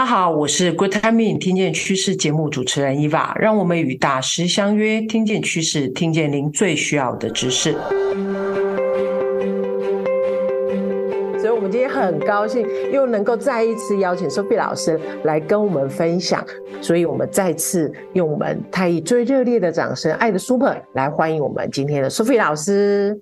大家好，我是 Good Timing 听见趋势节目主持人 Eva，让我们与大师相约，听见趋势，听见您最需要的知识。所以，我们今天很高兴又能够再一次邀请 Sophie 老师来跟我们分享，所以我们再次用我们太毅最热烈的掌声，爱的 Super 来欢迎我们今天的 Sophie 老师。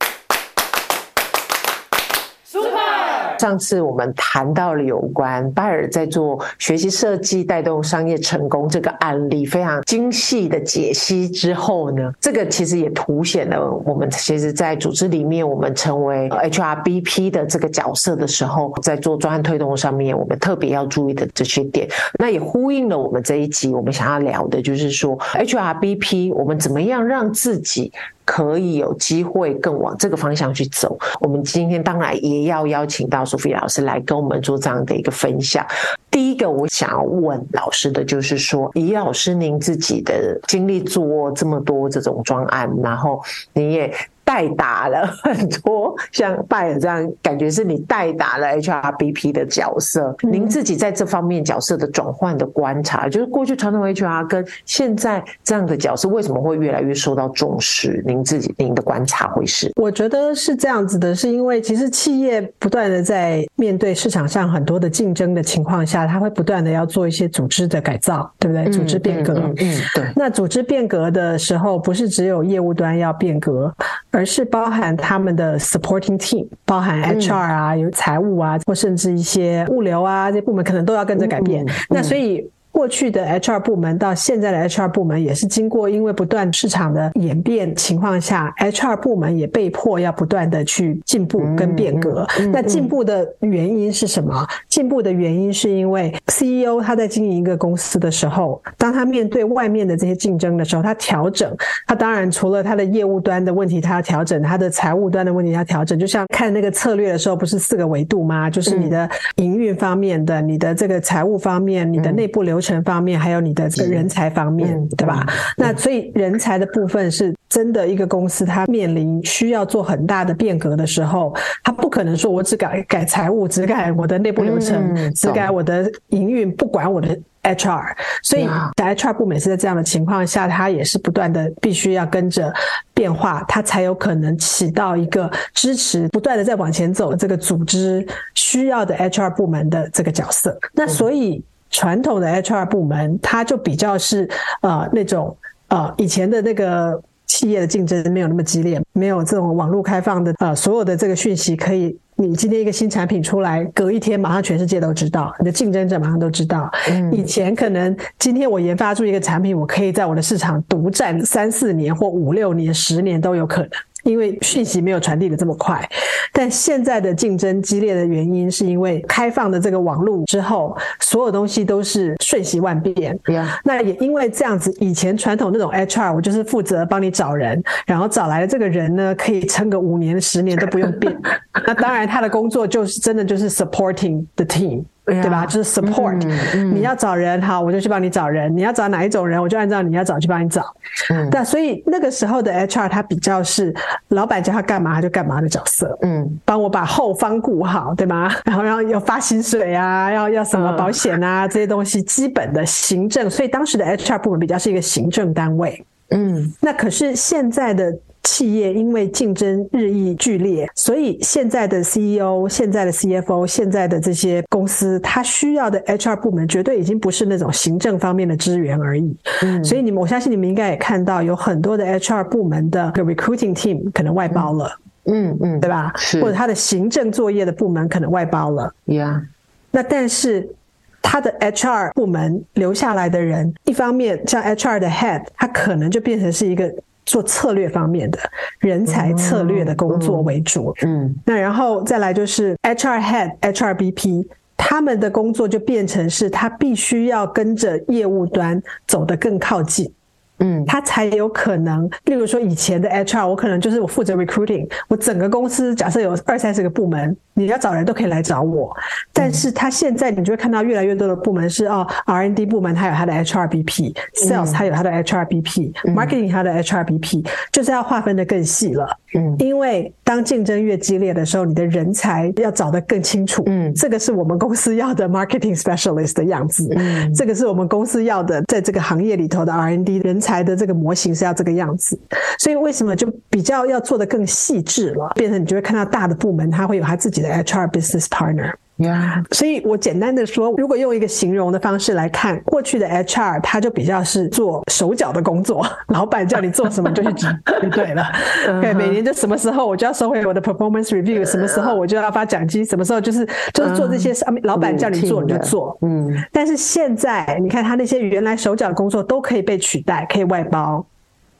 上次我们谈到了有关拜尔在做学习设计带动商业成功这个案例，非常精细的解析之后呢，这个其实也凸显了我们其实，在组织里面，我们成为 HRBP 的这个角色的时候，在做专案推动上面，我们特别要注意的这些点。那也呼应了我们这一集我们想要聊的，就是说 HRBP 我们怎么样让自己。可以有机会更往这个方向去走。我们今天当然也要邀请到苏菲老师来跟我们做这样的一个分享。第一个我想要问老师的就是说，以老师您自己的经历做这么多这种专案，然后你也。代打了很多像拜尔这样，感觉是你代打了 HRBP 的角色。您自己在这方面角色的转换的观察，就是过去传统 HR 跟现在这样的角色，为什么会越来越受到重视？您自己您的观察会是？我觉得是这样子的，是因为其实企业不断的在面对市场上很多的竞争的情况下，它会不断的要做一些组织的改造，对不对？组织变革，嗯，嗯，嗯，对。那组织变革的时候，不是只有业务端要变革。而是包含他们的 supporting team，包含 HR 啊，有财务啊，或甚至一些物流啊，这些部门可能都要跟着改变。那所以。过去的 HR 部门到现在的 HR 部门也是经过因为不断市场的演变情况下，HR 部门也被迫要不断的去进步跟变革。那进步的原因是什么？进步的原因是因为 CEO 他在经营一个公司的时候，当他面对外面的这些竞争的时候，他调整。他当然除了他的业务端的问题，他要调整；他的财务端的问题，他调整。就像看那个策略的时候，不是四个维度吗？就是你的营运方面的，你的这个财务方面，你的内部流程。方面还有你的这个人才方面，对吧？那所以人才的部分是真的，一个公司它面临需要做很大的变革的时候，它不可能说我只改改财务，只改我的内部流程，只改我的营运，不管我的 HR。所以在 HR 部门是在这样的情况下，它也是不断的必须要跟着变化，它才有可能起到一个支持不断的在往前走的这个组织需要的 HR 部门的这个角色。那所以。传统的 HR 部门，它就比较是呃那种呃以前的那个企业的竞争没有那么激烈，没有这种网络开放的呃所有的这个讯息可以，你今天一个新产品出来，隔一天马上全世界都知道，你的竞争者马上都知道。嗯，以前可能今天我研发出一个产品，我可以在我的市场独占三四年或五六年、十年都有可能。因为讯息没有传递的这么快，但现在的竞争激烈的原因，是因为开放的这个网络之后，所有东西都是瞬息万变。那也因为这样子，以前传统那种 HR，我就是负责帮你找人，然后找来的这个人呢，可以撑个五年、十年都不用变。那当然，他的工作就是真的就是 supporting the team。对吧？就是 support，你要找人，好，我就去帮你找人。你要找哪一种人，我就按照你要找去帮你找。嗯，但所以那个时候的 HR 他比较是老板叫他干嘛他就干嘛的角色。嗯，帮我把后方顾好，对吗？然后要要发薪水啊，要要什么保险啊、嗯、这些东西基本的行政。所以当时的 HR 部门比较是一个行政单位。嗯，那可是现在的。企业因为竞争日益剧烈，所以现在的 CEO、现在的 CFO、现在的这些公司，它需要的 HR 部门绝对已经不是那种行政方面的资源而已。嗯，所以你们，我相信你们应该也看到，有很多的 HR 部门的 recruiting team 可能外包了。嗯嗯，对吧？是。或者他的行政作业的部门可能外包了。Yeah。那但是他的 HR 部门留下来的人，一方面像 HR 的 head，他可能就变成是一个。做策略方面的人才策略的工作为主，嗯，嗯，那然后再来就是 HR Head、HRBP，他们的工作就变成是他必须要跟着业务端走得更靠近。嗯，他才有可能。例如说，以前的 HR，我可能就是我负责 recruiting，我整个公司假设有二三十个部门，你要找人都可以来找我。但是他现在，你就会看到越来越多的部门是哦，R&D 部门他有他的 HRBP，Sales 他有他的 HRBP，Marketing 他的 HRBP，就是要划分的更细了。嗯，因为当竞争越激烈的时候，你的人才要找得更清楚。嗯，这个是我们公司要的 marketing specialist 的样子。嗯，这个是我们公司要的，在这个行业里头的 R&D 人才的这个模型是要这个样子。所以为什么就比较要做得更细致了？变成你就会看到大的部门，它会有它自己的 HR business partner。呀，Yeah. 所以我简单的说，如果用一个形容的方式来看，过去的 HR 他就比较是做手脚的工作，老板叫你做什么就去做就对了。对，每年就什么时候我就要收回我的 performance review，什么时候我就要发奖金，什么时候就是就是做这些事，老板叫你做你就做。嗯，但是现在你看他那些原来手脚的工作都可以被取代，可以外包。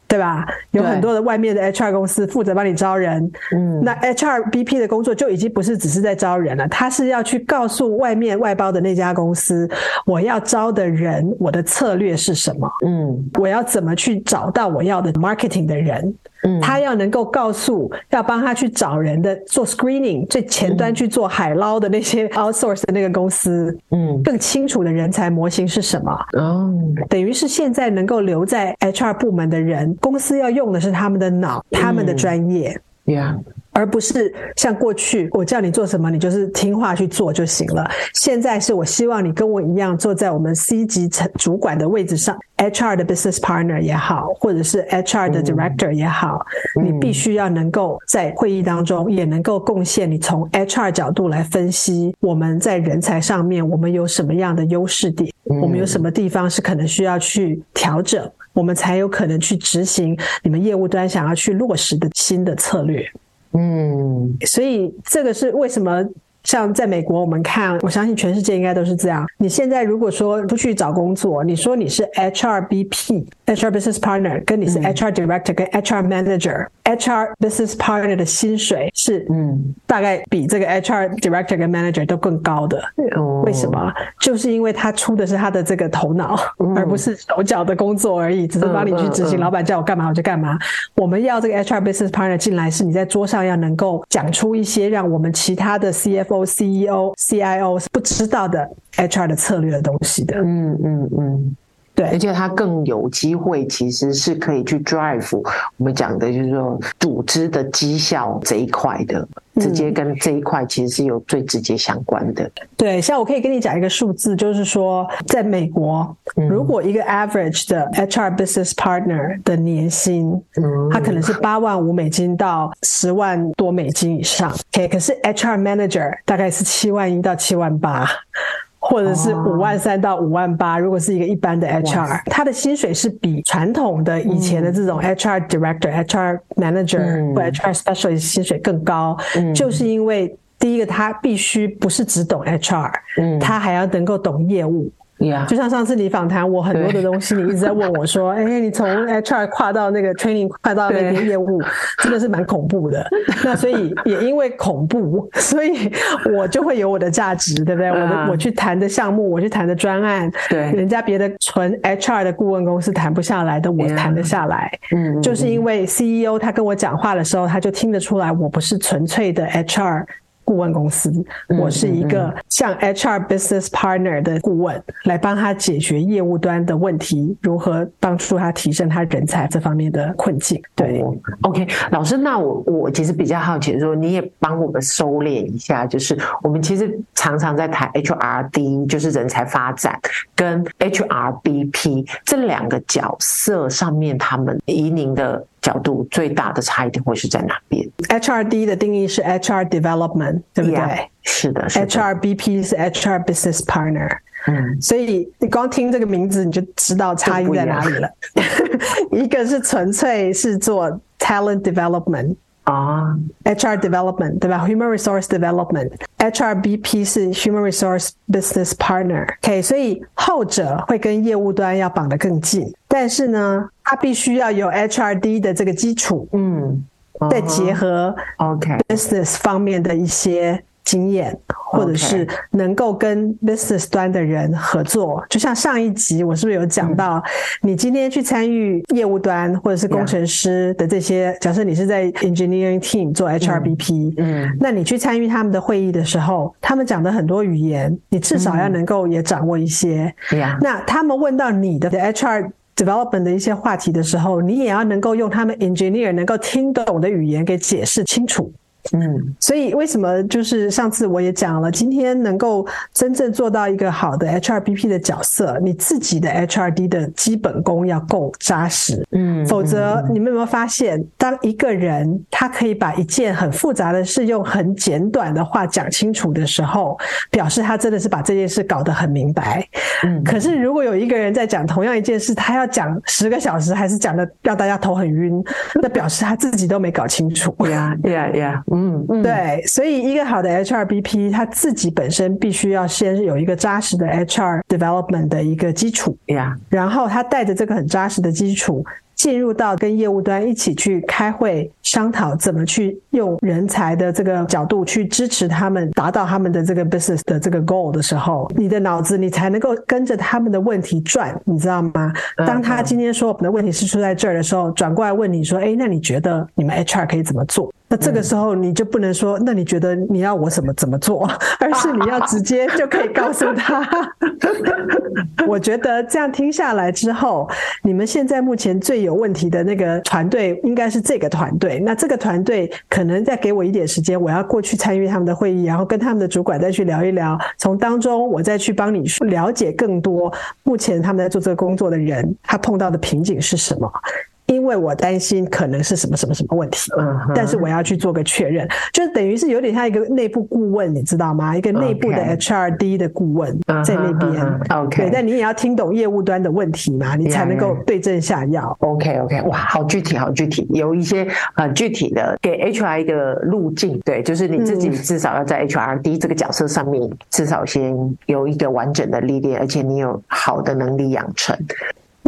对吧？有很多的外面的 HR 公司负责帮你招人，嗯，那 HR BP 的工作就已经不是只是在招人了，他是要去告诉外面外包的那家公司，我要招的人，我的策略是什么？嗯，我要怎么去找到我要的 marketing 的人？嗯，他要能够告诉要帮他去找人的做 screening 最前端去做海捞的那些 outsource 的那个公司，嗯，更清楚的人才模型是什么？哦，等于是现在能够留在 HR 部门的人，公司要用的是他们的脑，他们的专业。嗯 Yeah. 而不是像过去我叫你做什么，你就是听话去做就行了。现在是我希望你跟我一样坐在我们 C 级层主管的位置上，HR 的 business partner 也好，或者是 HR 的 director 也好，嗯、你必须要能够在会议当中也能够贡献你从 HR 角度来分析我们在人才上面我们有什么样的优势点，嗯、我们有什么地方是可能需要去调整。我们才有可能去执行你们业务端想要去落实的新的策略。嗯，所以这个是为什么？像在美国，我们看，我相信全世界应该都是这样。你现在如果说出去找工作，你说你是 HRBP、HR Business Partner，跟你是 HR Director、跟 HR Manager。HR business partner 的薪水是嗯，大概比这个 HR director 跟 manager 都更高的。哦，为什么？就是因为他出的是他的这个头脑，嗯、而不是手脚的工作而已，只是帮你去执行。老板叫我干嘛我就干嘛。我们要这个 HR business partner 进来，是你在桌上要能够讲出一些让我们其他的 CFO、CEO、CIO 是不知道的 HR 的策略的东西的。嗯嗯。嗯对，而且它更有机会，其实是可以去 drive 我们讲的，就是说组织的绩效这一块的，直接跟这一块其实是有最直接相关的。对，像我可以跟你讲一个数字，就是说，在美国，如果一个 average 的 HR business partner 的年薪，嗯，它可能是八万五美金到十万多美金以上。OK，可是 HR manager 大概是七万一到七万八。或者是五万三到五万八，如果是一个一般的 HR，他的薪水是比传统的以前的这种 HR Director、嗯、HR Manager 或 HR Specialist 薪水更高，嗯、就是因为第一个他必须不是只懂 HR，嗯、他还要能够懂业务。Yeah. 就像上次你访谈我很多的东西，你一直在问我说：“ 哎，你从 HR 跨到那个 training，跨到那个业务，真的是蛮恐怖的。”那所以也因为恐怖，所以我就会有我的价值，对不对？Uh, 我的我去谈的项目，我去谈的专案，对，人家别的纯 HR 的顾问公司谈不下来的，我谈得下来。嗯.就是因为 CEO 他跟我讲话的时候，他就听得出来，我不是纯粹的 HR。顾问公司，我是一个像 HR business partner 的顾问，来帮他解决业务端的问题，如何帮助他提升他人才这方面的困境。对，OK，老师，那我我其实比较好奇，说你也帮我们收敛一下，就是我们其实常常在谈 HRD，就是人才发展，跟 HRBP 这两个角色上面，他们以您的。角度最大的差异点会是在哪边？HRD 的定义是 HR development，对不对？Yeah, 是的，是的。HRBP 是 HR business partner，嗯，所以你光听这个名字你就知道差异在哪里了。一,一个是纯粹是做 talent development。啊，HR development 对吧？Human resource development，HRBP 是 Human resource business partner。OK，所以后者会跟业务端要绑得更近，但是呢，它必须要有 HRD 的这个基础，嗯，再结合 OK business 方面的一些。经验，或者是能够跟 business 端的人合作.就像上一集我是不是有讲到，你今天去参与业务端或者是工程师的这些.假设你是在 engineering team 做 HRBP，嗯，嗯，那你去参与他们的会议的时候，他们讲的很多语言，你至少要能够也掌握一些，嗯，那他们问到你的 HR。Development 的一些话题的时候，你也要能够用他们 engineer 能够听懂的语言给解释清楚。嗯，所以为什么就是上次我也讲了，今天能够真正做到一个好的 HRBP 的角色，你自己的 HRD 的基本功要够扎实。嗯，否则你们有没有发现，当一个人他可以把一件很复杂的事用很简短的话讲清楚的时候，表示他真的是把这件事搞得很明白。嗯，可是如果有一个人在讲同样一件事，他要讲十个小时，还是讲的让大家头很晕，那表示他自己都没搞清楚。呀呀呀！嗯嗯，对，所以一个好的 HRBP，他自己本身必须要先有一个扎实的 HR development 的一个基础呀然后他带着这个很扎实的基础。进入到跟业务端一起去开会商讨，怎么去用人才的这个角度去支持他们达到他们的这个 business 的这个 goal 的时候，你的脑子你才能够跟着他们的问题转，你知道吗？当他今天说我们的问题是出在这儿的时候，转过来问你说，哎，那你觉得你们 HR 可以怎么做？那这个时候你就不能说，那你觉得你要我怎么怎么做，而是你要直接就可以告诉他。我觉得这样听下来之后，你们现在目前最有问题的那个团队应该是这个团队。那这个团队可能再给我一点时间，我要过去参与他们的会议，然后跟他们的主管再去聊一聊，从当中我再去帮你了解更多目前他们在做这个工作的人，他碰到的瓶颈是什么。因为我担心可能是什么什么什么问题，但是我要去做个确认，就等于是有点像一个内部顾问，你知道吗？一个内部的 HRD 的顾问在那边。OK，对，但你也要听懂业务端的问题嘛，你才能够对症下药。OK OK，哇，好具体，好具体，有一些很具体的给 HR 一个路径。对，就是你自己至少要在 HRD 这个角色上面，至少先有一个完整的历练，而且你有好的能力养成。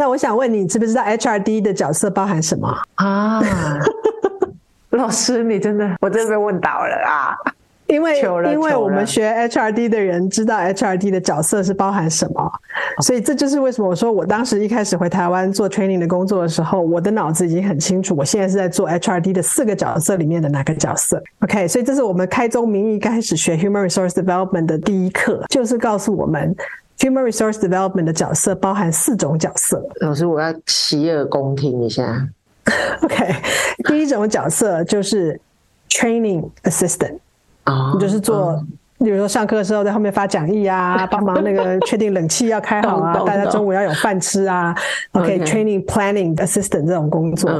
那我想问你，知不知道 HRD 的角色包含什么啊？老师，你真的，我真的被问倒了啊！因为因为我们学 HRD 的人知道 HRD 的角色是包含什么，所以这就是为什么我说我当时一开始回台湾做 training 的工作的时候，我的脑子已经很清楚，我现在是在做 HRD 的四个角色里面的哪个角色。OK，所以这是我们开宗明义开始学 Human Resource Development 的第一课，就是告诉我们。Human Resource Development 的角色包含四种角色。老师，我要洗耳恭听一下。OK，第一种角色就是 Training Assistant，啊，你就是做。比如说上课的时候在后面发讲义啊，帮忙那个 确定冷气要开好啊，大家中午要有饭吃啊。OK，Training Planning Assistant 这种工作。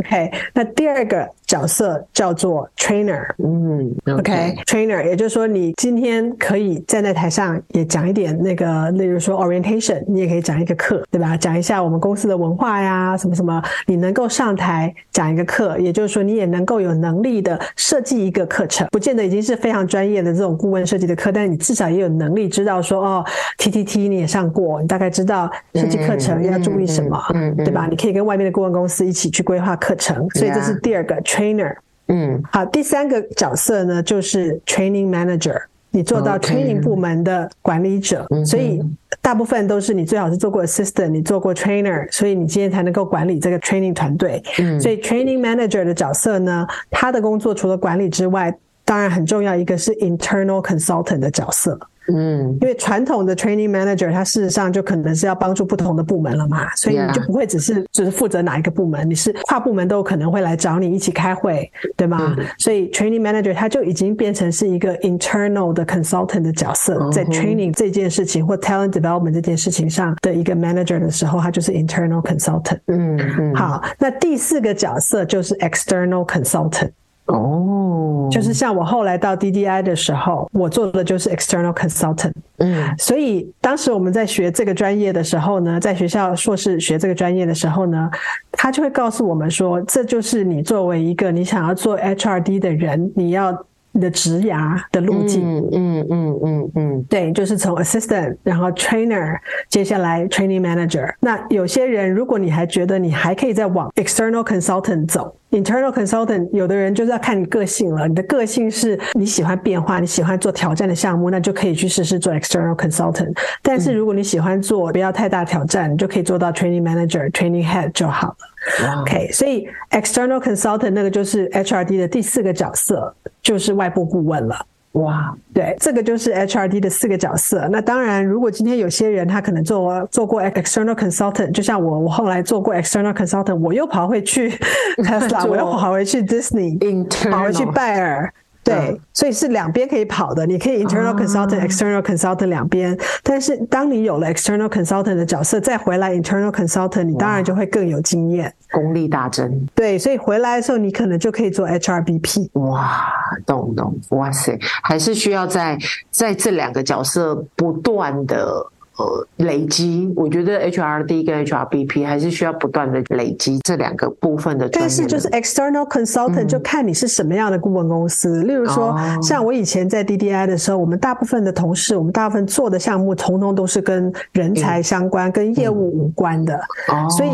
OK，那第二个角色叫做 Trainer。嗯，OK，Trainer，也就是说你今天可以站在台上也讲一点那个，例如说 Orientation，你也可以讲一个课，对吧？讲一下我们公司的文化呀，什么什么，你能够上台讲一个课，也就是说你也能够有能力的设计一个课程，不见得已经是非常专业的这种顾问。设计的课，但是你至少也有能力知道说哦，TTT 你也上过，你大概知道设计课程要注意什么，嗯，对吧？你可以跟外面的顾问公司一起去规划课程，所以这是第二个 trainer。嗯，好，第三个角色呢就是 training manager，你做到 training 部门的管理者，所以大部分都是你最好是做过 assistant，你做过 trainer，所以你今天才能够管理这个 training 团队。嗯，所以 training manager 的角色呢，他的工作除了管理之外，当然很重要，一个是 internal consultant 的角色，嗯，因为传统的 training manager，他事实上就可能是要帮助不同的部门了嘛，所以你就不会只是只是负责哪一个部门，你是跨部门都有可能会来找你一起开会，对吗？所以 training manager 他就已经变成是一个 internal 的 consultant 的角色，在 training 这件事情或 talent development 这件事情上的一个 manager 的时候，他就是 internal consultant。嗯嗯，好，那第四个角色就是 external consultant。哦，oh. 就是像我后来到 DDI 的时候，我做的就是 external consultant。嗯，所以当时我们在学这个专业的时候呢，在学校硕士学这个专业的时候呢，他就会告诉我们说，这就是你作为一个你想要做 HRD 的人，你要。你的职涯的路径，嗯嗯嗯嗯嗯，对，就是从 assistant，然后 trainer，接下来 training manager。那有些人，如果你还觉得你还可以再往 external consultant 走，internal consultant，有的人就是要看你个性了。你的个性是你喜欢变化，你喜欢做挑战的项目，那就可以去试试做 external consultant。但是如果你喜欢做不要太大挑战，你就可以做到 training manager、training head 就好了。OK，所以 external consultant 那个就是 HRD 的第四个角色，就是外部顾问了。哇，对，这个就是 HRD 的四个角色。那当然，如果今天有些人他可能做做过 external consultant，就像我，我后来做过 external consultant，我又跑回去 Tesla，我又跑回去 Disney，跑回去拜耳。对，所以是两边可以跑的，你可以 internal consultant、uh, external consultant 两边。但是当你有了 external consultant 的角色，再回来 internal consultant，你当然就会更有经验，功力大增。对，所以回来的时候，你可能就可以做 HRBP。哇，懂懂，哇塞，还是需要在在这两个角色不断的。呃，累积，我觉得 HRD 跟 HRBP 还是需要不断的累积这两个部分的。但是就是 external consultant、嗯、就看你是什么样的顾问公司。例如说，哦、像我以前在 DDI 的时候，我们大部分的同事，我们大部分做的项目，统统都是跟人才相关、嗯、跟业务无关的。哦、所以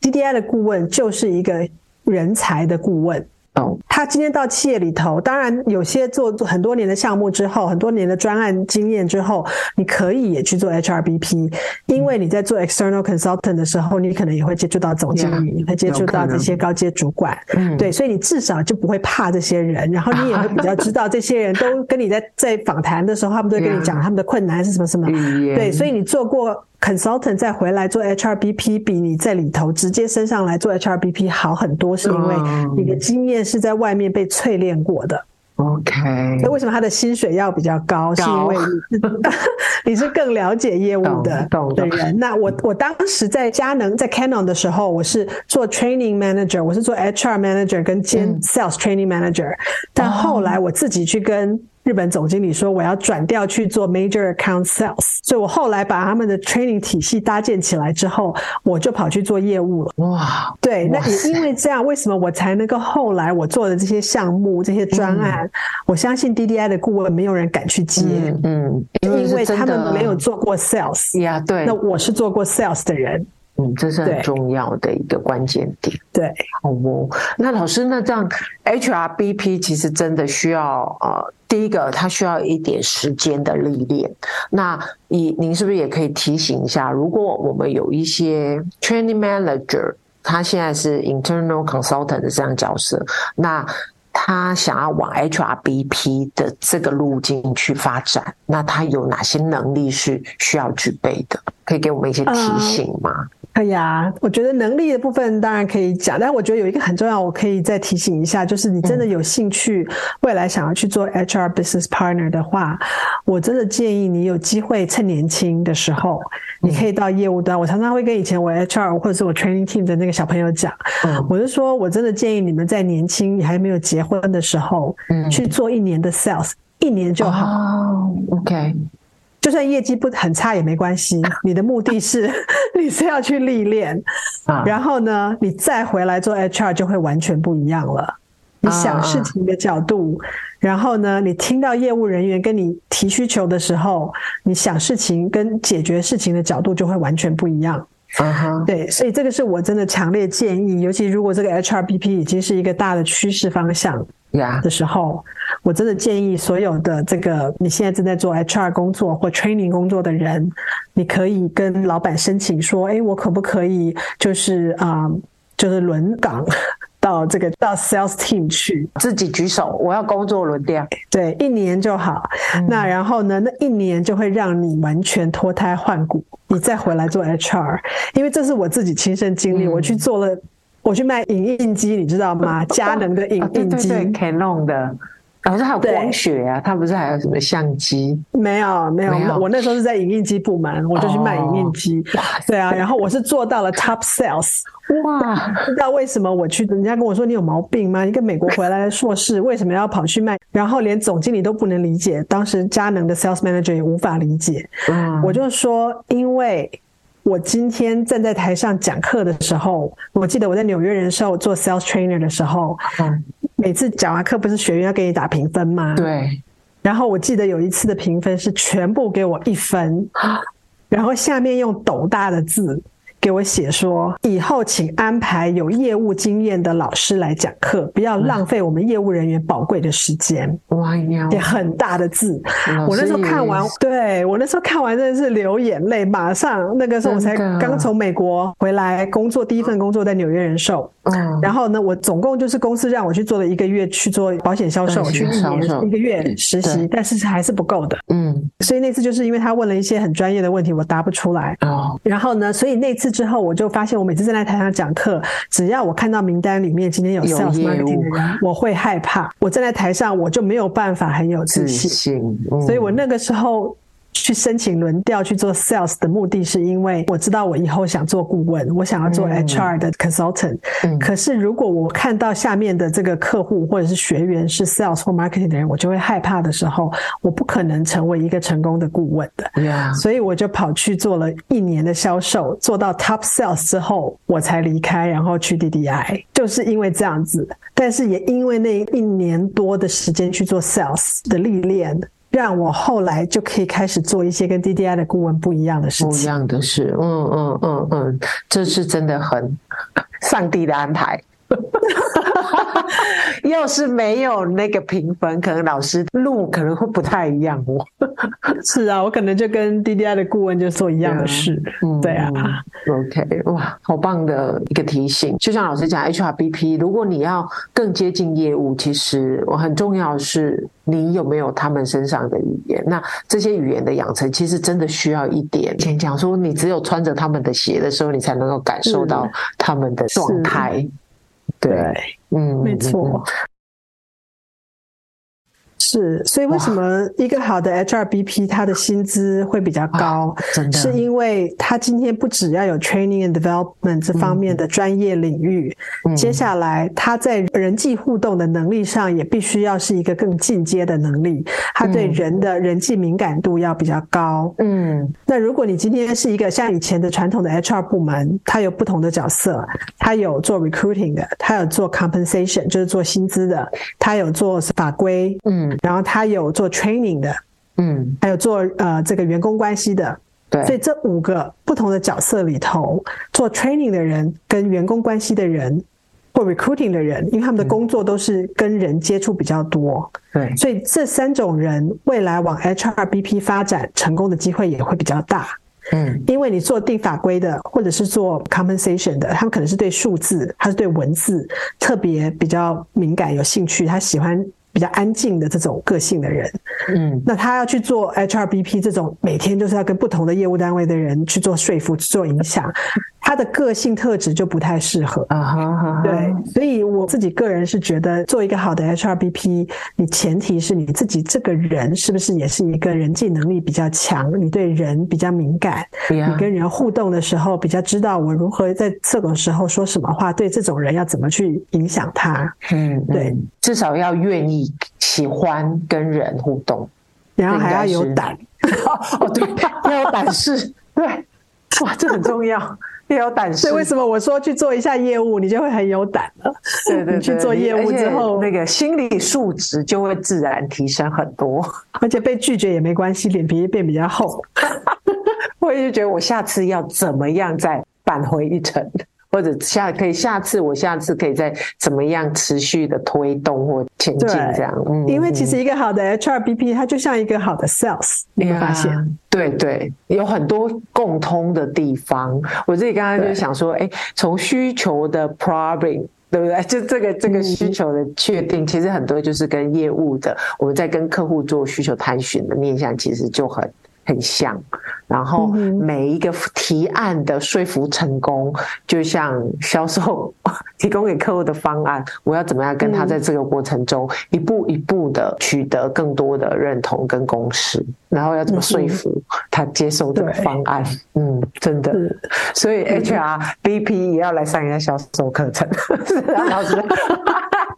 DDI 的顾问就是一个人才的顾问。哦，他今天到企业里头，当然有些做很多年的项目之后，很多年的专案经验之后，你可以也去做 HRBP，因为你在做 external consultant 的时候，你可能也会接触到总经理，你会接触到这些高阶主管，嗯，对，所以你至少就不会怕这些人，然后你也会比较知道这些人都跟你在在访谈的时候，他们都跟你讲 他们的困难是什么什么，对，所以你做过。Consultant 再回来做 HRBP，比你在里头直接升上来做 HRBP 好很多，是因为你的经验是在外面被淬炼过的。OK，所以为什么他的薪水要比较高？高是因为你是，你是更了解业务的的人。那我我当时在佳能在 Canon 的时候，我是做 training manager，我是做 HR manager 跟兼 sales training manager，嗯，但后来我自己去跟。日本总经理说：“我要转调去做 major account sales，所以我后来把他们的 training 体系搭建起来之后，我就跑去做业务了。哇，对，那也因为这样，为什么我才能够后来我做的这些项目、这些专案，嗯、我相信 DDI 的顾问没有人敢去接，嗯，因为，因为他们没有做过 sales，呀，对，那我是做过 sales 的人。”嗯，这是很重要的一个关键点。对，好哦。那老师，那这样 HRBP 其实真的需要呃，第一个它需要一点时间的历练。那你您是不是也可以提醒一下，如果我们有一些 training manager，他现在是 internal consultant 的这样角色，那他想要往 HRBP 的这个路径去发展，那他有哪些能力是需要具备的？可以给我们一些提醒吗？嗯可以啊，我觉得能力的部分当然可以讲，但我觉得有一个很重要，我可以再提醒一下，就是你真的有兴趣，未来想要去做 HR Business Partner 的话，我真的建议你有机会趁年轻的时候，你可以到业务端。我常常会跟以前我 HR 或者是我 Training Team 的那个小朋友讲，我就说我真的建议你们在年轻你还没有结婚的时候，去做一年的 Sales，一年就好。哦，OK。就算业绩不很差也没关系，你的目的是 你是要去历练，然后呢，你再回来做 HR 就会完全不一样了。你想事情的角度，然后呢，你听到业务人员跟你提需求的时候，你想事情跟解决事情的角度就会完全不一样。嗯哼，对，所以这个是我真的强烈建议，尤其如果这个 HRBP 已经是一个大的趋势方向。的时候，我真的建议所有的这个你现在正在做 HR 工作或 training 工作的人，你可以跟老板申请说，哎，我可不可以就是啊、呃，就是轮岗到这个到 sales team 去，自己举手，我要工作轮调，对，一年就好。嗯、那然后呢，那一年就会让你完全脱胎换骨，你再回来做 HR，因为这是我自己亲身经历，嗯、我去做了。我去卖影印机，你知道吗？佳能的影印机，，Canon 的，然后还有光学啊，它不是还有什么相机？没有，没有，没有。我那时候是在影印机部门，我就去卖影印机。哇，对啊，然后我是做到了 Top Sales。哇，不知道为什么我去，人家跟我说你有毛病吗？一个美国回来的硕士为什么要跑去卖？然后连总经理都不能理解，当时佳能的 Sales Manager 也无法理解。嗯，我就说因为。我今天站在台上讲课的时候，我记得我在纽约人寿做 sales trainer 的时候，嗯，每次讲完课不是学员要给你打评分吗？对。然后我记得有一次的评分是全部给我一分，然后下面用斗大的字给我写说，以后请安排有业务经验的老师来讲课，不要浪费我们业务人员宝贵的时间。哇呀，也很大的字，我那时候看完，对，我那时候看完真的是流眼泪，马上那个时候我才刚从美国回来工作，第一份工作在纽约人寿。嗯，然后呢，我总共就是公司让我去做了一个月去做保险销售，去一年一个月实习，但是还是不够的。嗯，所以那次就是因为他问了一些很专业的问题，我答不出来。哦，然后呢，所以那次之后，我就发现我每次站在台上讲课，只要我看到名单里面今天有 sales marketing 的人，我会害怕。我站在台上，我就没有办法很有自信。嗯，所以我那个时候。去申请轮调去做 sales 的目的是因为我知道我以后想做顾问，我想要做 HR 的 consultant。嗯。可是如果我看到下面的这个客户或者是学员是 sales 或 marketing 的人，我就会害怕的时候，我不可能成为一个成功的顾问的。Yeah. 所以我就跑去做了一年的销售，做到 top sales 之后，我才离开，然后去 DDI，就是因为这样子。但是也因为那一年多的时间去做 sales 的历练。让我后来就可以开始做一些跟 DDI 的顾问不一样的事情。不一样的事，嗯嗯嗯嗯，这是真的很上帝的安排。要是没有那个评分，可能老师路可能会不太一样哦。是啊，我可能就跟 DDI 的顾问就做一样的事。嗯，对啊。OK，哇，好棒的一个提醒。就像老师讲，HRBP，如果你要更接近业务，其实我很重要的是你有没有他们身上的语言。那这些语言的养成，其实真的需要一点。先讲说，你只有穿着他们的鞋的时候，你才能够感受到他们的状态。对，嗯，没错。是，所以为什么一个好的 HRBP 他的薪资会比较高？真的，是因为他今天不只要有 training and development 这方面的专业领域，嗯、接下来他在人际互动的能力上也必须要是一个更进阶的能力。他对人的人际敏感度要比较高。嗯，那如果你今天是一个像以前的传统的 HR 部门，他有不同的角色，他有做 recruiting 的，他有做 compensation 就是做薪资的，他有做法规，嗯。然后他有做 training 的，嗯，还有做呃这个员工关系的，对，所以这五个不同的角色里头，做 training 的人跟员工关系的人或 recruiting 的人，因为他们的工作都是跟人接触比较多，对，所以这三种人未来往 HRBP 发展成功的机会也会比较大，嗯，因为你做定法规的或者是做 compensation 的，他们可能是对数字，他是对文字特别比较敏感有兴趣，他喜欢。比较安静的这种个性的人，嗯，那他要去做 HRBP 这种每天就是要跟不同的业务单位的人去做说服、去做影响。他的个性特质就不太适合。啊，对，所以我自己个人是觉得，做一个好的 HRBP，你前提是你自己这个人是不是也是一个人际能力比较强，你对人比较敏感，你跟人互动的时候比较知道我如何在这种时候说什么话，对这种人要怎么去影响他，嗯，对，至少要愿意喜欢跟人互动，然后还要有胆，哦，对，要有胆识，对，哇，这很重要。要有胆识，所以为什么我说去做一下业务，你就会很有胆了？对对去做业务之后，那个心理素质就会自然提升很多，而且被拒绝也没关系，脸皮变比较厚。我也就觉得我下次要怎么样再扳回一城。或者下可以下次我下次可以再怎么样持续的推动或前进这样，嗯，因为其实一个好的 HRBP 它就像一个好的 sales，你会发现，对对，有很多共通的地方。我自己刚刚就想说，哎，从需求的 problem 对不对？就这个这个需求的确定，其实很多就是跟业务的我们在跟客户做需求探寻的面向，其实就很。很像，然后每一个提案的说服成功，就像销售 提供给客户的方案，我要怎么样跟他在这个过程中一步一步的取得更多的认同跟共识，然后要怎么说服他接受这个方案？嗯，真的，所以 HRBP 也要来上一下销售课程，老师。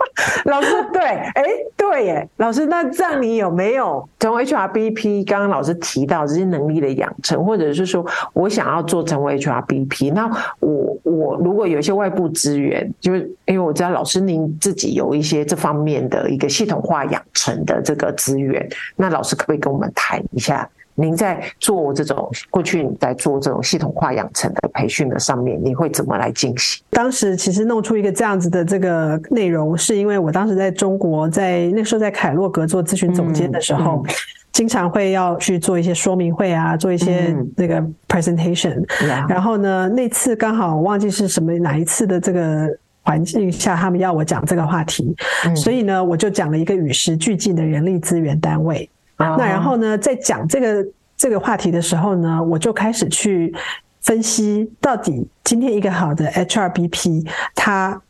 老师，对，哎，对耶，老师，那这样你有没有成为 HRBP？刚刚老师提到这些能力的养成，或者是说我想要做成为 HRBP，那我我如果有一些外部资源，就是因为我知道老师您自己有一些这方面的一个系统化养成的这个资源，那老师可不可以跟我们谈一下您在做这种过去你在做这种系统化养成的培训的上面，你会怎么来进行？当时其实弄出一个这样子的这个内容，是因为我当时在中国，在那时候在凯洛格做咨询总监的时候，嗯嗯、经常会要去做一些说明会啊，做一些那个 presentation、嗯。然后呢，那次刚好我忘记是什么哪一次的这个环境下，他们要我讲这个话题，嗯、所以呢，我就讲了一个与时俱进的人力资源单位。那然后呢，在讲这个这个话题的时候呢，我就开始去分析，到底今天一个好的 HRBP，它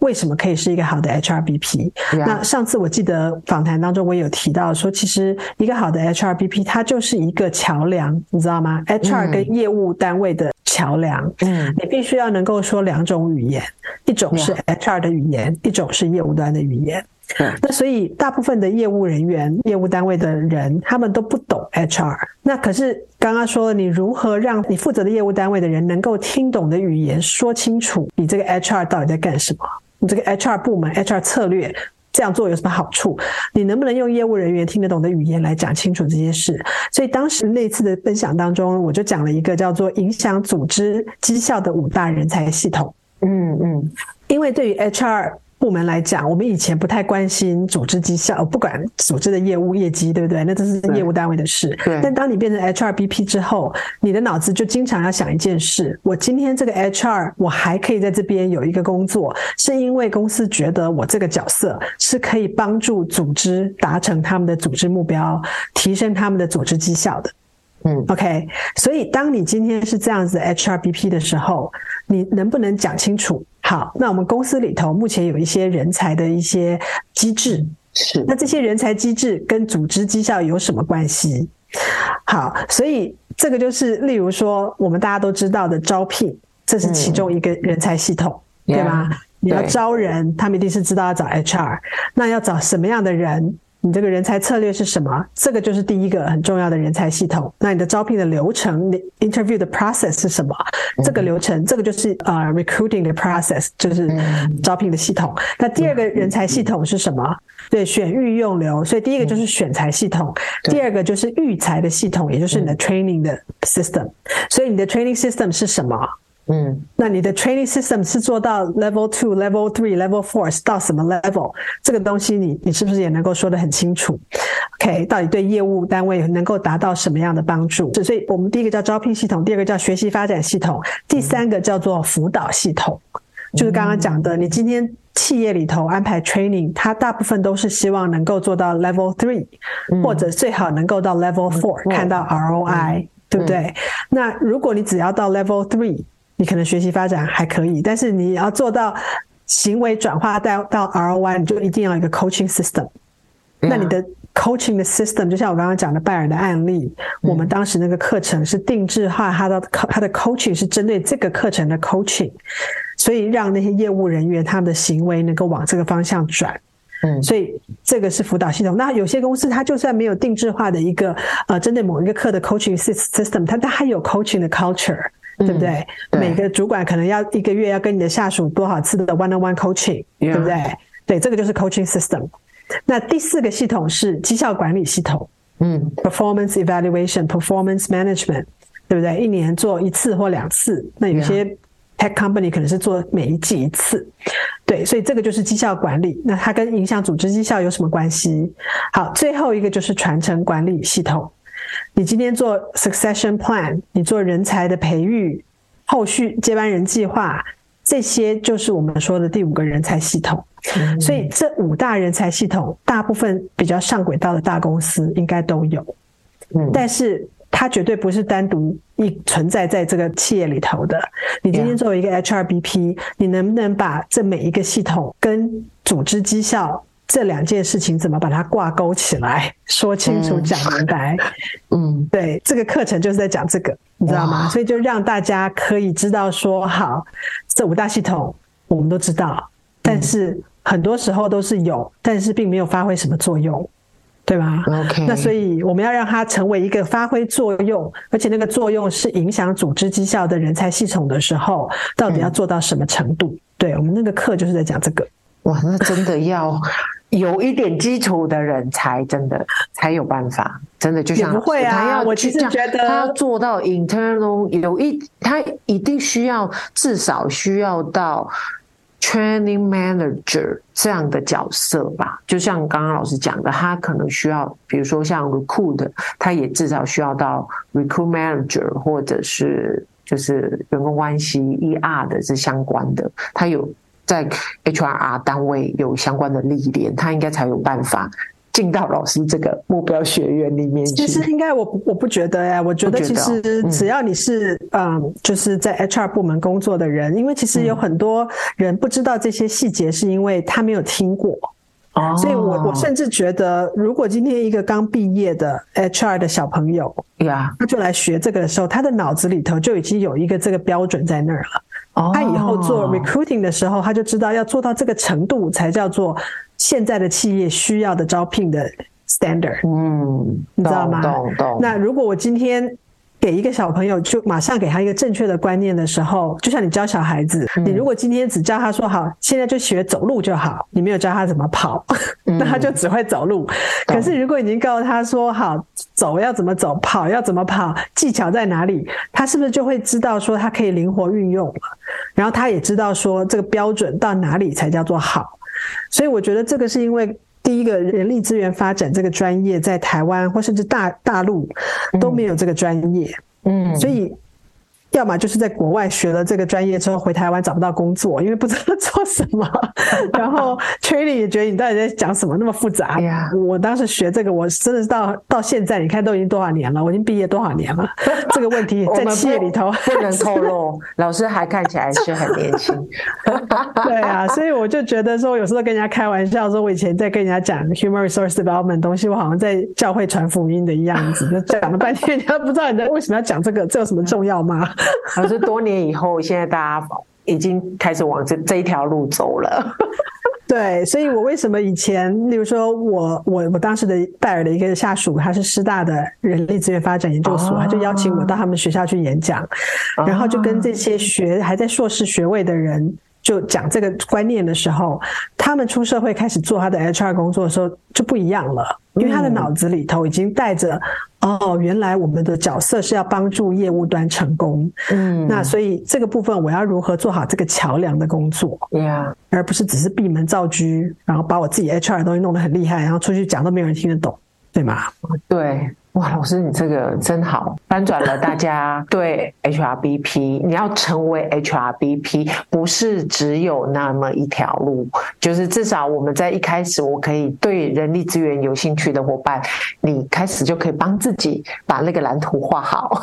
为什么可以是一个好的 HRBP？那上次我记得访谈当中我有提到说，其实一个好的 HRBP，它就是一个桥梁，你知道吗？HR 跟业务单位的桥梁，嗯，你必须要能够说两种语言，一种是 HR 的语言，一种是业务端的语言。那所以大部分的业务人员、业务单位的人，他们都不懂 HR。那可是刚刚说了，你如何让你负责的业务单位的人能够听懂的语言说清楚，你这个 HR 到底在干什么？你这个 HR 部门、HR 策略这样做有什么好处？你能不能用业务人员听得懂的语言来讲清楚这些事？所以当时那次的分享当中，我就讲了一个叫做影响组织绩效的五大人才系统。嗯嗯，因为对于 HR。部门来讲，我们以前不太关心组织绩效，不管组织的业务业绩，对不对？那这是业务单位的事。对。但当你变成 HRBP 之后，你的脑子就经常要想一件事：我今天这个 HR，我还可以在这边有一个工作，是因为公司觉得我这个角色是可以帮助组织达成他们的组织目标，提升他们的组织绩效的。嗯，OK。所以当你今天是这样子 HRBP 的时候，你能不能讲清楚？好，那我们公司里头目前有一些人才的一些机制，是。那这些人才机制跟组织绩效有什么关系？好，所以这个就是，例如说我们大家都知道的招聘，这是其中一个人才系统，嗯、对吗？你要招人，他们一定是知道要找 HR，那要找什么样的人？你这个人才策略是什么？这个就是第一个很重要的人才系统。那你的招聘的流程，你 interview 的 process 是什么？这个流程，这个就是呃 recruiting 的 process，就是招聘的系统。那第二个人才系统是什么？对，选育用流。所以第一个就是选才系统，第二个就是育才的系统，也就是你的 training 的 system。所以你的 training system 是什么？嗯，那你的 training system 是做到 level two、level three、level four 是到什么 level？这个东西你你是不是也能够说得很清楚？OK，到底对业务单位能够达到什么样的帮助？所以我们第一个叫招聘系统，第二个叫学习发展系统，第三个叫做辅导系统，就是刚刚讲的，你今天企业里头安排 training，它大部分都是希望能够做到 level three，或者最好能够到 level four，看到 ROI，对不对？那如果你只要到 level three，你可能学习发展还可以，但是你要做到行为转化到到 ROI，你就一定要一个 coaching system。那你的 coaching 的 system，就像我刚刚讲的拜尔的案例，我们当时那个课程是定制化，它的它的 coaching 是针对这个课程的 coaching，所以让那些业务人员他们的行为能够往这个方向转。嗯，所以这个是辅导系统。那有些公司它就算没有定制化的一个呃针对某一个课的 coaching system，它它还有 coaching 的 culture。对不对？每个主管可能要一个月要跟你的下属多少次的 one-on-one coaching，对不对.对，这个就是 coaching system。那第四个系统是绩效管理系统，嗯，performance evaluation，performance management，对不对？一年做一次或两次。那有些 tech company 可能是做每一季一次。对，所以这个就是绩效管理。那它跟影响组织绩效有什么关系？好，最后一个就是传承管理系统。你今天做 succession plan，你做人才的培育，后续接班人计划，这些就是我们说的第五个人才系统。嗯、所以这五大人才系统，大部分比较上轨道的大公司应该都有。嗯，但是它绝对不是单独一存在在这个企业里头的。你今天作为一个 HRBP，你能不能把这每一个系统跟组织绩效？这两件事情怎么把它挂钩起来，说清楚、讲明白？嗯，对，这个课程就是在讲这个，你知道吗？所以就让大家可以知道说，好，这五大系统我们都知道，但是很多时候都是有，但是并没有发挥什么作用，对吧？OK，那所以我们要让它成为一个发挥作用，而且那个作用是影响组织绩效的人才系统的时候，到底要做到什么程度？对，我们那个课就是在讲这个。哇，那真的要。有一点基础的人才真的才有办法，真的就像不会啊，他要我其实觉得他要做到 internal 有一，他一定需要至少需要到 training manager 这样的角色吧。就像刚刚老师讲的，他可能需要，比如说像 recruit，他也至少需要到 recruit manager 或者是就是员工关系 ER 的是相关的，他有。在 HRR 单位有相关的历练，他应该才有办法进到老师这个目标学院里面去。其实应该我我不觉得呀，我觉得其实只要你是嗯，嗯，就是在 HR 部门工作的人，因为其实有很多人不知道这些细节，是因为他没有听过。哦，所以我我甚至觉得，如果今天一个刚毕业的 HR 的小朋友呀，他就来学这个的时候，他的脑子里头就已经有一个这个标准在那儿了。他以后做 recruiting 的时候，他就知道要做到这个程度才叫做现在的企业需要的招聘的 standard。嗯，你知道吗？懂懂。那如果我今天。给一个小朋友，就马上给他一个正确的观念的时候，就像你教小孩子，你如果今天只教他说好，现在就学走路就好，你没有教他怎么跑，那他就只会走路。可是如果已经告诉他说好，走要怎么走，跑要怎么跑，技巧在哪里，他是不是就会知道说他可以灵活运用了？然后他也知道说这个标准到哪里才叫做好。所以我觉得这个是因为。第一个人力资源发展这个专业在台湾或甚至大大陆都没有这个专业，嗯，所以。要么就是在国外学了这个专业之后回台湾找不到工作，因为不知道 做什么。然后 training 也觉得你到底在讲什么那么复杂。哎呀，我当时学这个，我真的是到到现在，你看都已经多少年了，我已经毕业多少年了。这个问题在企业里头不能透露，老师还看起来是很年轻。对啊，所以我就觉得说，有时候跟人家开玩笑说，我以前在跟人家讲 human resource development 东西，我好像在教会传福音的一样子，就讲了半天，人家不知道你在为什么要讲这个，这有什么重要吗？可是多年以后，现在大家已经开始往这这一条路走了。对，所以我为什么以前，例如说我我我当时的戴尔的一个下属，他是师大的人力资源发展研究所，他就邀请我到他们学校去演讲，然后就跟这些学还在硕士学位的人。就讲这个观念的时候，他们出社会开始做他的 HR 工作的时候就不一样了，因为他的脑子里头已经带着、嗯、哦，原来我们的角色是要帮助业务端成功，嗯，那所以这个部分我要如何做好这个桥梁的工作，对啊，而不是只是闭门造车，然后把我自己 HR 的东西弄得很厉害，然后出去讲都没有人听得懂，对吗？对。哇，老师，你这个真好，翻转了大家 对 HRBP。你要成为 HRBP，不是只有那么一条路，就是至少我们在一开始，我可以对人力资源有兴趣的伙伴，你开始就可以帮自己把那个蓝图画好，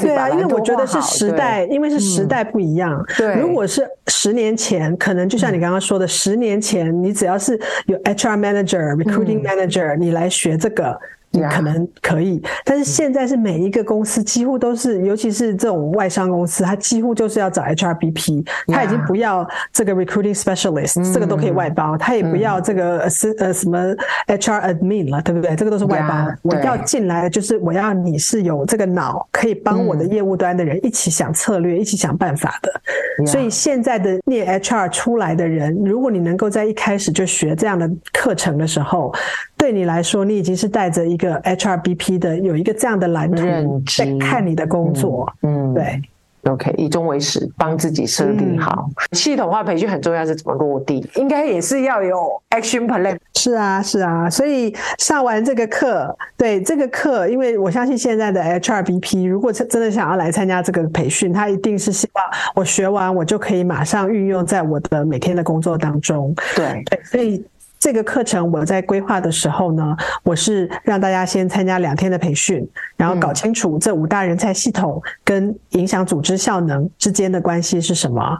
对啊，因为我觉得是时代，因为是时代不一样。对，如果是十年前，可能就像你刚刚说的，十年前你只要是有 HR manager、recruiting manager，你来学这个。你可能可以，但是现在是每一个公司几乎都是，尤其是这种外商公司，它几乎就是要找 HRBP，他已经不要这个 recruiting specialist，这个都可以外包，他也不要这个呃呃什么 HR admin 了，对不对？这个都是外包。我要进来的就是我要你是有这个脑，可以帮我的业务端的人一起想策略，一起想办法的。所以现在的念 HR 出来的人，如果你能够在一开始就学这样的课程的时候，对你来说，你已经是带着一个 HRBP 的有一个这样的蓝图在看你的工作，嗯，对，OK，以终为始，帮自己设定好、嗯、系统化培训很重要，是怎么落地？应该也是要有 action plan。是啊，是啊，所以上完这个课，对这个课，因为我相信现在的 HRBP 如果真的想要来参加这个培训，他一定是希望我学完我就可以马上运用在我的每天的工作当中。对，对，所以。这个课程我在规划的时候呢，我是让大家先参加两天的培训，然后搞清楚这五大人才系统跟影响组织效能之间的关系是什么。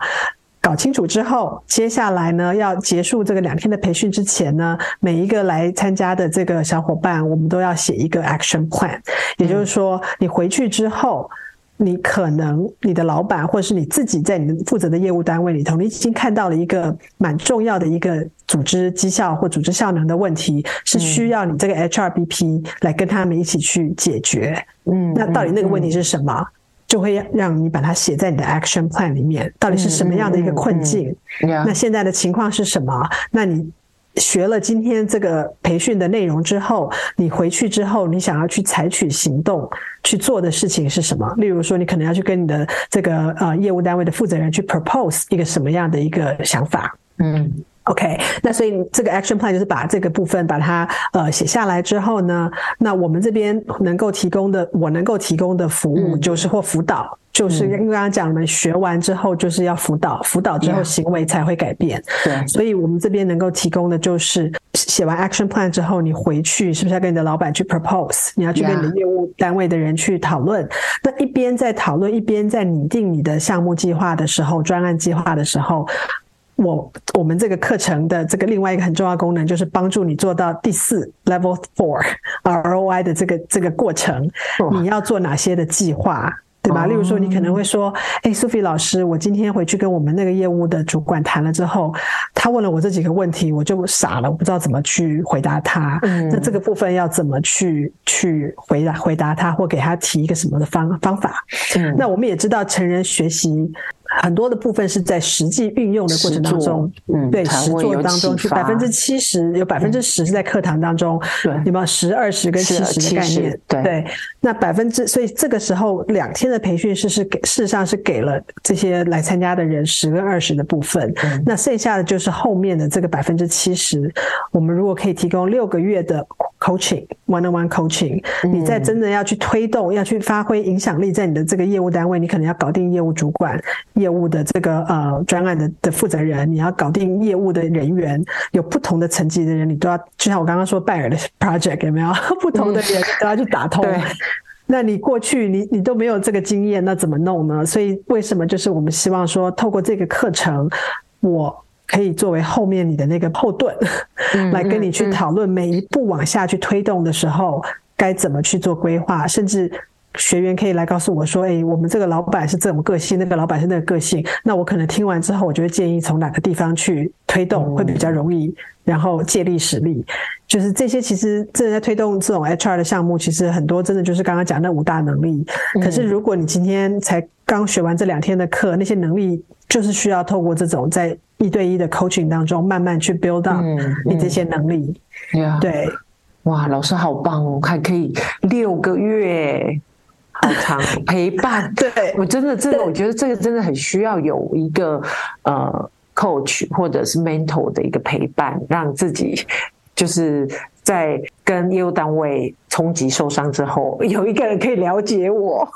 搞清楚之后，接下来呢，要结束这个两天的培训之前呢，每一个来参加的这个小伙伴，我们都要写一个 action plan，也就是说，你回去之后。你可能你的老板或者是你自己在你的负责的业务单位里头，你已经看到了一个蛮重要的一个组织绩效或组织效能的问题，是需要你这个 HRBP 来跟他们一起去解决。嗯，那到底那个问题是什么？就会让你把它写在你的 action plan 里面。到底是什么样的一个困境？那现在的情况是什么？那你学了今天这个培训的内容之后，你回去之后，你想要去采取行动去做的事情是什么？例如说，你可能要去跟你的这个呃业务单位的负责人去 propose 一个什么样的一个想法？嗯，OK，那所以这个 action plan 就是把这个部分把它呃写下来之后呢，那我们这边能够提供的，我能够提供的服务就是或辅导。就是刚刚讲我们学完之后就是要辅导，辅导之后行为才会改变。对.所以我们这边能够提供的就是写完 action plan 之后，你回去是不是要跟你的老板去 propose？你要去跟你的业务单位的人去讨论。那一边在讨论，一边在拟定你的项目计划的时候，专案计划的时候，我我们这个课程的这个另外一个很重要功能就是帮助你做到第四 level four ROI 的这个这个过程。你要做哪些的计划？对吧？例如说，你可能会说：“哎，Sophie 老师，我今天回去跟我们那个业务的主管谈了之后，他问了我这几个问题，我就傻了，我不知道怎么去回答他。嗯，那这个部分要怎么去去回答回答他，或给他提一个什么的方方法？嗯，那我们也知道，成人学习。”很多的部分是在实际运用的过程当中，嗯，对，实作当中，去百分之七十有百分之十是在课堂当中，对，有没有十二十跟七十的概念？对，对，那百分之所以这个时候两天的培训是是给事实上是给了这些来参加的人十跟二十的部分，嗯，那剩下的就是后面的这个百分之七十，我们如果可以提供六个月的 coaching one on one coaching，你在真的要去推动，要去发挥影响力，在你的这个业务单位，你可能要搞定业务主管。业务的这个呃专案的的负责人，你要搞定业务的人员，有不同的层级的人，你都要就像我刚刚说拜尔的 project 有没有 不同的人都要去打通？对，那你过去你你都没有这个经验，那怎么弄呢？所以为什么就是我们希望说，透过这个课程，我可以作为后面你的那个后盾，来跟你去讨论每一步往下去推动的时候该怎么去做规划，甚至。学员可以来告诉我说：“哎，我们这个老板是这种个性，那个老板是那个个性。那我可能听完之后，我就会建议从哪个地方去推动会比较容易，然后借力使力。就是这些，其实正在推动这种 HR 的项目，其实很多真的就是刚刚讲那五大能力。可是如果你今天才刚学完这两天的课，那些能力就是需要透过这种在一对一的 coaching 当中慢慢去 build up 你这些能力。对，哇，老师好棒哦，还可以六个月。”好长 陪伴，对。我真的这个，我觉得这个真的很需要有一个呃 coach 或者是 mentor 的一个陪伴，让自己就是在跟业务单位冲击受伤之后，有一个人可以了解我。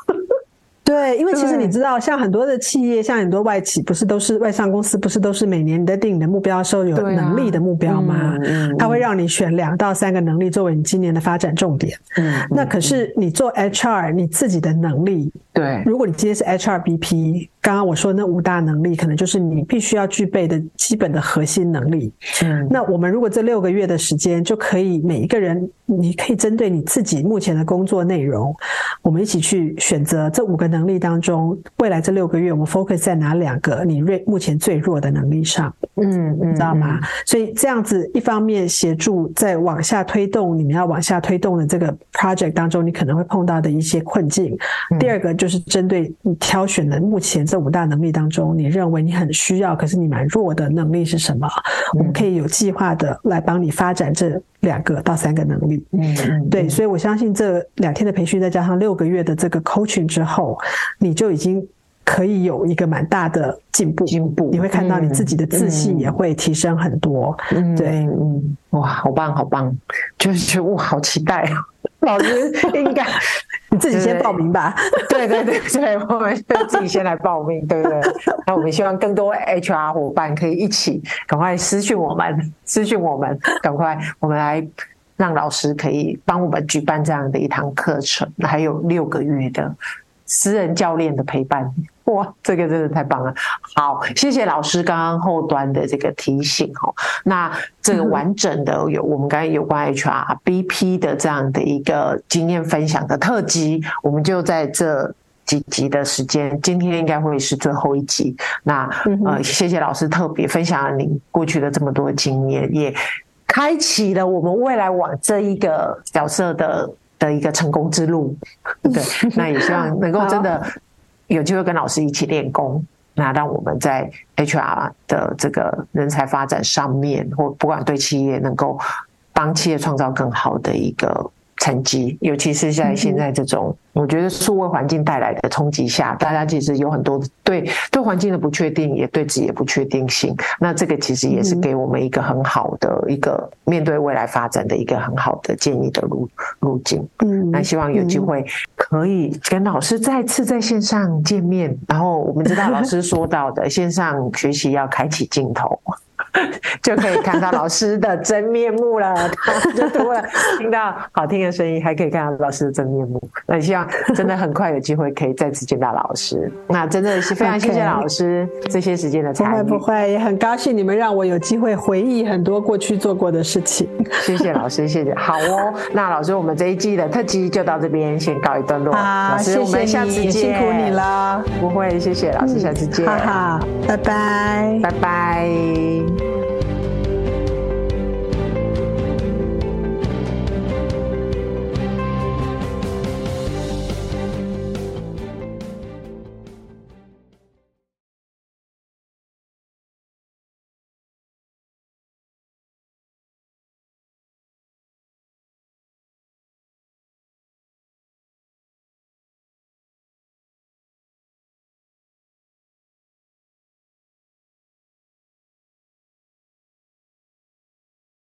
对，因为其实你知道，像很多的企业，像很多外企，不是都是外商公司，不是都是每年你在定你的目标的时候有能力的目标吗？嗯，他会让你选两到三个能力作为你今年的发展重点。嗯，那可是你做 HR，你自己的能力，对，如果你今天是 HRBP。刚刚我说那五大能力，可能就是你必须要具备的基本的核心能力。嗯，那我们如果这六个月的时间，就可以每一个人，你可以针对你自己目前的工作内容，我们一起去选择这五个能力当中，未来这六个月我们 focus 在哪两个你锐目前最弱的能力上。嗯，你知道吗？所以这样子一方面协助在往下推动你们要往下推动的这个 project 当中，你可能会碰到的一些困境。第二个就是针对你挑选的目前这五大能力当中，你认为你很需要，可是你蛮弱的能力是什么？我们可以有计划的来帮你发展这两个到三个能力。嗯，对，所以我相信这两天的培训，再加上六个月的这个 coaching 之后，你就已经可以有一个蛮大的进步。进步，你会看到你自己的自信也会提升很多。嗯，对，嗯，哇，好棒，好棒，就是觉得我，好期待。老师应该你自己先报名吧。对对对对，我们就自己先来报名，对不对？那我们希望更多 HR 伙伴可以一起赶快私讯我们，私讯我们，赶快我们来让老师可以帮我们举办这样的一堂课程，还有六个月的私人教练的陪伴。哇，这个真的太棒了！好，谢谢老师刚刚后端的这个提醒哦。那这个完整的有我们刚才有关 HRBP 的这样的一个经验分享的特辑，我们就在这几集的时间，今天应该会是最后一集。那呃，谢谢老师特别分享了您过去的这么多经验，也开启了我们未来往这一个角色的的一个成功之路。对，那也希望能够 真的。有机会跟老师一起练功，那让我们在 HR 的这个人才发展上面，或不管对企业能够帮企业创造更好的一个。成绩，尤其是在现在这种，我觉得数位环境带来的冲击下，大家其实有很多对对环境的不确定，也对自己的不确定性。那这个其实也是给我们一个很好的一个面对未来发展的一个很好的建议的路路径。嗯，那希望有机会可以跟老师再次在线上见面。然后我们知道老师说到的线上学习要开启镜头。就可以看到老师的真面目了，他就多了听到好听的声音，还可以看到老师的真面目。那希望真的很快有机会可以再次见到老师。那真的是非常谢谢老师这些时间的参与。不会不会，也很高兴你们让我有机会回忆很多过去做过的事情。谢谢老师，谢谢。好哦，那老师，我们这一季的特辑就到这边先告一段落。好，老师，谢谢我们下次见，辛苦你了。不会，谢谢老师，下次见。好好，拜拜，拜拜。